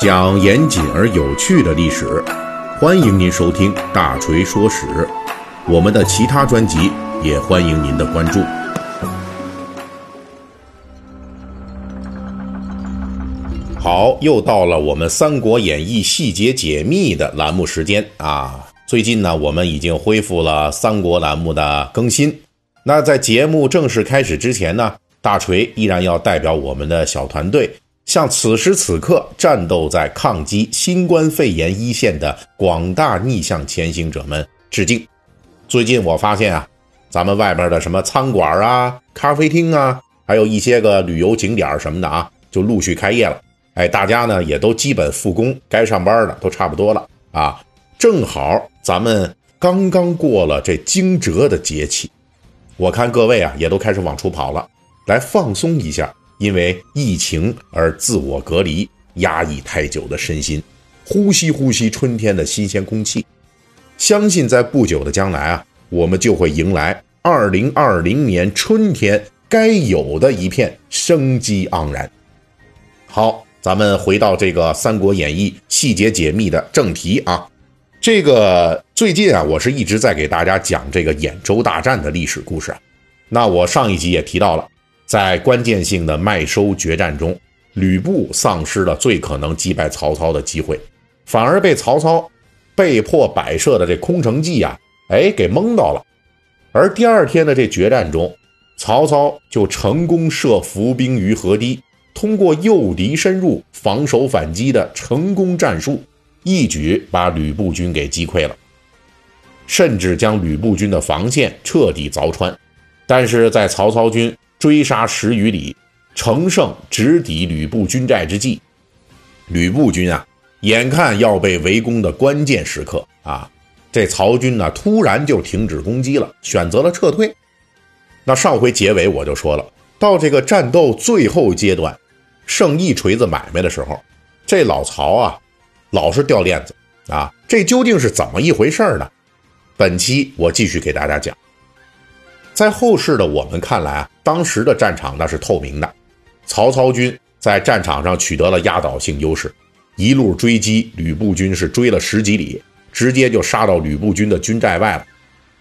讲严谨而有趣的历史，欢迎您收听《大锤说史》。我们的其他专辑也欢迎您的关注。好，又到了我们《三国演义》细节解密的栏目时间啊！最近呢，我们已经恢复了三国栏目的更新。那在节目正式开始之前呢，大锤依然要代表我们的小团队，向此时此刻战斗在抗击新冠肺炎一线的广大逆向前行者们致敬。最近我发现啊，咱们外边的什么餐馆啊、咖啡厅啊，还有一些个旅游景点什么的啊，就陆续开业了。哎，大家呢也都基本复工，该上班的都差不多了啊。正好咱们刚刚过了这惊蛰的节气。我看各位啊，也都开始往出跑了，来放松一下，因为疫情而自我隔离、压抑太久的身心，呼吸呼吸春天的新鲜空气。相信在不久的将来啊，我们就会迎来二零二零年春天该有的一片生机盎然。好，咱们回到这个《三国演义》细节解密的正题啊。这个最近啊，我是一直在给大家讲这个兖州大战的历史故事啊。那我上一集也提到了，在关键性的麦收决战中，吕布丧失了最可能击败曹操的机会，反而被曹操被迫摆设的这空城计啊，哎，给蒙到了。而第二天的这决战中，曹操就成功设伏兵于河堤，通过诱敌深入、防守反击的成功战术。一举把吕布军给击溃了，甚至将吕布军的防线彻底凿穿。但是在曹操军追杀十余里，乘胜直抵吕布军寨之际，吕布军啊，眼看要被围攻的关键时刻啊，这曹军呢突然就停止攻击了，选择了撤退。那上回结尾我就说了，到这个战斗最后阶段，剩一锤子买卖的时候，这老曹啊。老是掉链子啊！这究竟是怎么一回事呢？本期我继续给大家讲。在后世的我们看来啊，当时的战场那是透明的，曹操军在战场上取得了压倒性优势，一路追击吕布军是追了十几里，直接就杀到吕布军的军寨外了。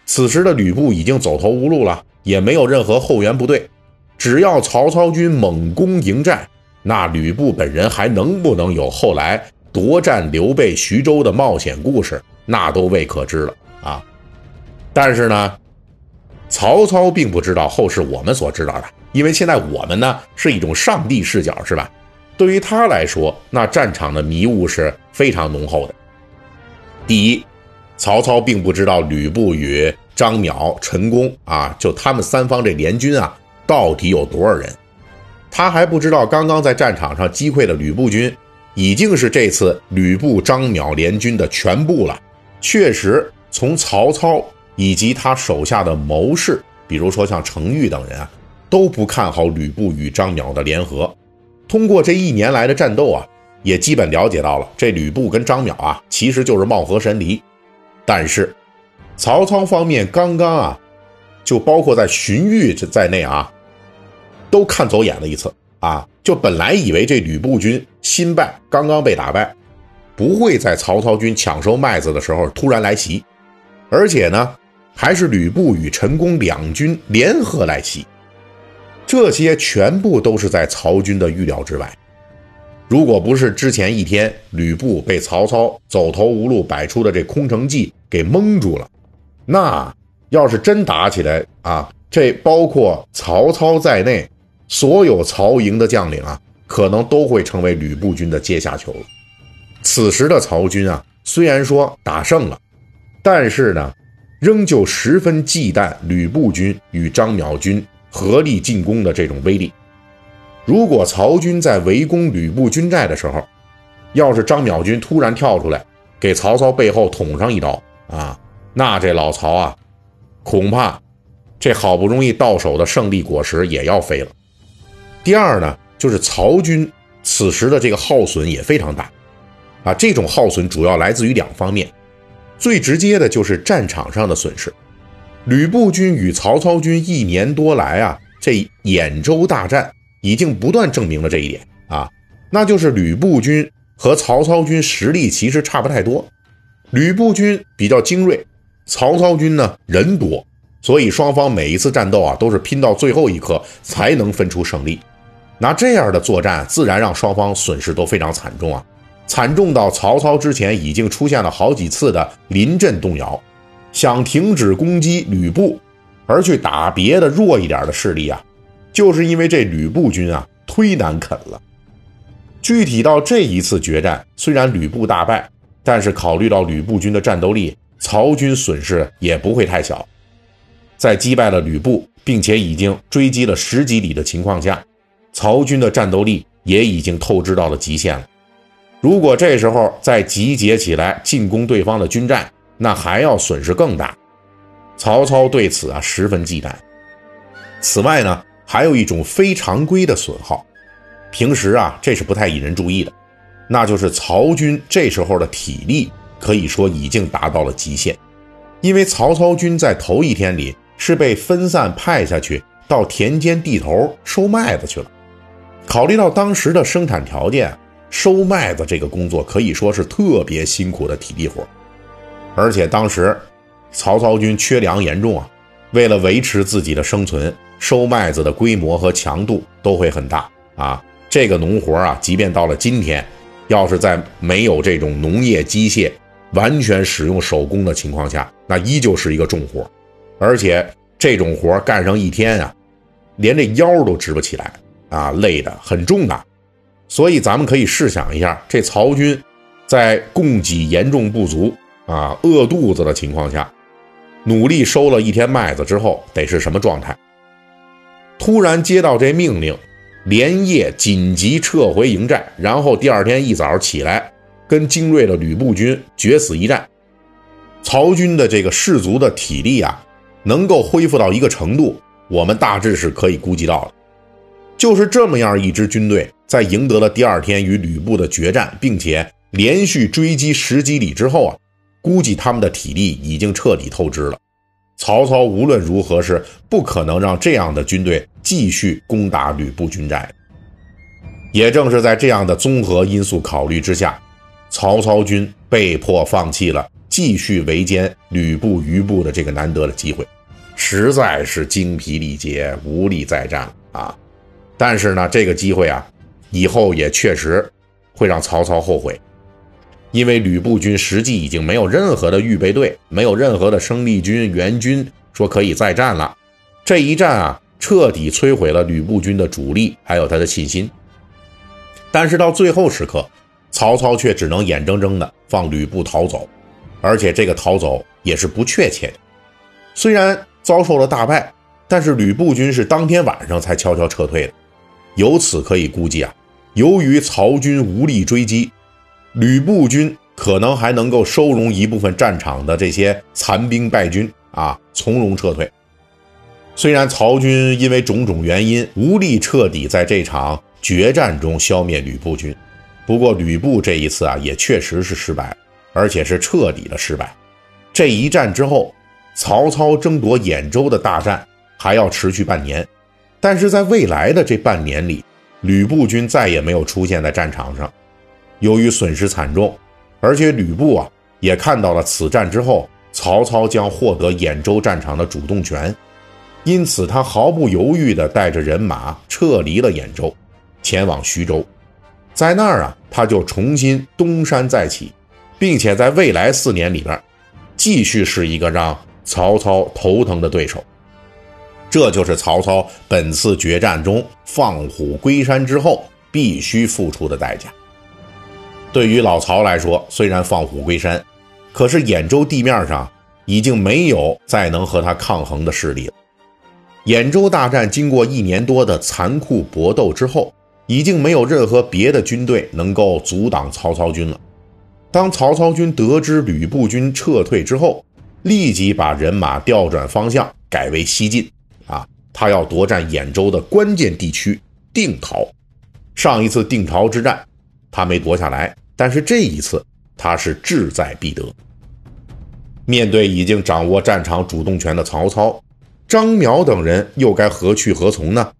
此时的吕布已经走投无路了，也没有任何后援部队，只要曹操军猛攻营寨，那吕布本人还能不能有后来？夺占刘备徐州的冒险故事，那都未可知了啊！但是呢，曹操并不知道后世我们所知道的，因为现在我们呢是一种上帝视角，是吧？对于他来说，那战场的迷雾是非常浓厚的。第一，曹操并不知道吕布与张邈、陈宫啊，就他们三方这联军啊，到底有多少人？他还不知道刚刚在战场上击溃的吕布军。已经是这次吕布、张邈联军的全部了。确实，从曹操以及他手下的谋士，比如说像程昱等人啊，都不看好吕布与张邈的联合。通过这一年来的战斗啊，也基本了解到了这吕布跟张邈啊，其实就是貌合神离。但是，曹操方面刚刚啊，就包括在荀彧这在内啊，都看走眼了一次啊。就本来以为这吕布军新败，刚刚被打败，不会在曹操军抢收麦子的时候突然来袭，而且呢，还是吕布与陈宫两军联合来袭，这些全部都是在曹军的预料之外。如果不是之前一天吕布被曹操走投无路摆出的这空城计给蒙住了，那要是真打起来啊，这包括曹操在内。所有曹营的将领啊，可能都会成为吕布军的阶下囚。此时的曹军啊，虽然说打胜了，但是呢，仍旧十分忌惮吕布军与张邈军合力进攻的这种威力。如果曹军在围攻吕布军寨的时候，要是张邈军突然跳出来，给曹操背后捅上一刀啊，那这老曹啊，恐怕这好不容易到手的胜利果实也要飞了。第二呢，就是曹军此时的这个耗损也非常大，啊，这种耗损主要来自于两方面，最直接的就是战场上的损失。吕布军与曹操军一年多来啊，这兖州大战已经不断证明了这一点啊，那就是吕布军和曹操军实力其实差不太多。吕布军比较精锐，曹操军呢人多，所以双方每一次战斗啊都是拼到最后一刻才能分出胜利。那这样的作战，自然让双方损失都非常惨重啊，惨重到曹操之前已经出现了好几次的临阵动摇，想停止攻击吕布，而去打别的弱一点的势力啊，就是因为这吕布军啊忒难啃了。具体到这一次决战，虽然吕布大败，但是考虑到吕布军的战斗力，曹军损失也不会太小。在击败了吕布，并且已经追击了十几里的情况下。曹军的战斗力也已经透支到了极限了。如果这时候再集结起来进攻对方的军寨，那还要损失更大。曹操对此啊十分忌惮。此外呢，还有一种非常规的损耗，平时啊这是不太引人注意的，那就是曹军这时候的体力可以说已经达到了极限，因为曹操军在头一天里是被分散派下去到田间地头收麦子去了。考虑到当时的生产条件，收麦子这个工作可以说是特别辛苦的体力活，而且当时曹操军缺粮严重啊，为了维持自己的生存，收麦子的规模和强度都会很大啊。这个农活啊，即便到了今天，要是在没有这种农业机械，完全使用手工的情况下，那依旧是一个重活，而且这种活干上一天啊，连这腰都直不起来。啊，累的很重的，所以咱们可以试想一下，这曹军在供给严重不足啊、饿肚子的情况下，努力收了一天麦子之后，得是什么状态？突然接到这命令，连夜紧急撤回营寨，然后第二天一早起来，跟精锐的吕布军决死一战。曹军的这个士卒的体力啊，能够恢复到一个程度，我们大致是可以估计到的。就是这么样一支军队，在赢得了第二天与吕布的决战，并且连续追击十几里之后啊，估计他们的体力已经彻底透支了。曹操无论如何是不可能让这样的军队继续攻打吕布军寨。也正是在这样的综合因素考虑之下，曹操军被迫放弃了继续围歼吕布余部的这个难得的机会，实在是精疲力竭，无力再战啊。但是呢，这个机会啊，以后也确实会让曹操后悔，因为吕布军实际已经没有任何的预备队，没有任何的生力军援军说可以再战了。这一战啊，彻底摧毁了吕布军的主力，还有他的信心。但是到最后时刻，曹操却只能眼睁睁的放吕布逃走，而且这个逃走也是不确切的。虽然遭受了大败，但是吕布军是当天晚上才悄悄撤退的。由此可以估计啊，由于曹军无力追击，吕布军可能还能够收容一部分战场的这些残兵败军啊，从容撤退。虽然曹军因为种种原因无力彻底在这场决战中消灭吕布军，不过吕布这一次啊也确实是失败，而且是彻底的失败。这一战之后，曹操争夺兖州的大战还要持续半年。但是在未来的这半年里，吕布军再也没有出现在战场上。由于损失惨重，而且吕布啊也看到了此战之后，曹操将获得兖州战场的主动权，因此他毫不犹豫地带着人马撤离了兖州，前往徐州。在那儿啊，他就重新东山再起，并且在未来四年里边，继续是一个让曹操头疼的对手。这就是曹操本次决战中放虎归山之后必须付出的代价。对于老曹来说，虽然放虎归山，可是兖州地面上已经没有再能和他抗衡的势力了。兖州大战经过一年多的残酷搏斗之后，已经没有任何别的军队能够阻挡曹操军了。当曹操军得知吕布军撤退之后，立即把人马调转方向，改为西进。他要夺占兖州的关键地区定陶。上一次定陶之战，他没夺下来，但是这一次他是志在必得。面对已经掌握战场主动权的曹操，张邈等人又该何去何从呢？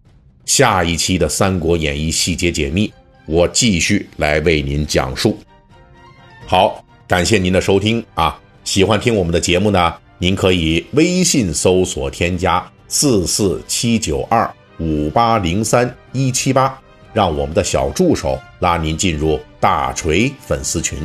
下一期的《三国演义》细节解密，我继续来为您讲述。好，感谢您的收听啊！喜欢听我们的节目呢，您可以微信搜索添加四四七九二五八零三一七八，让我们的小助手拉您进入大锤粉丝群。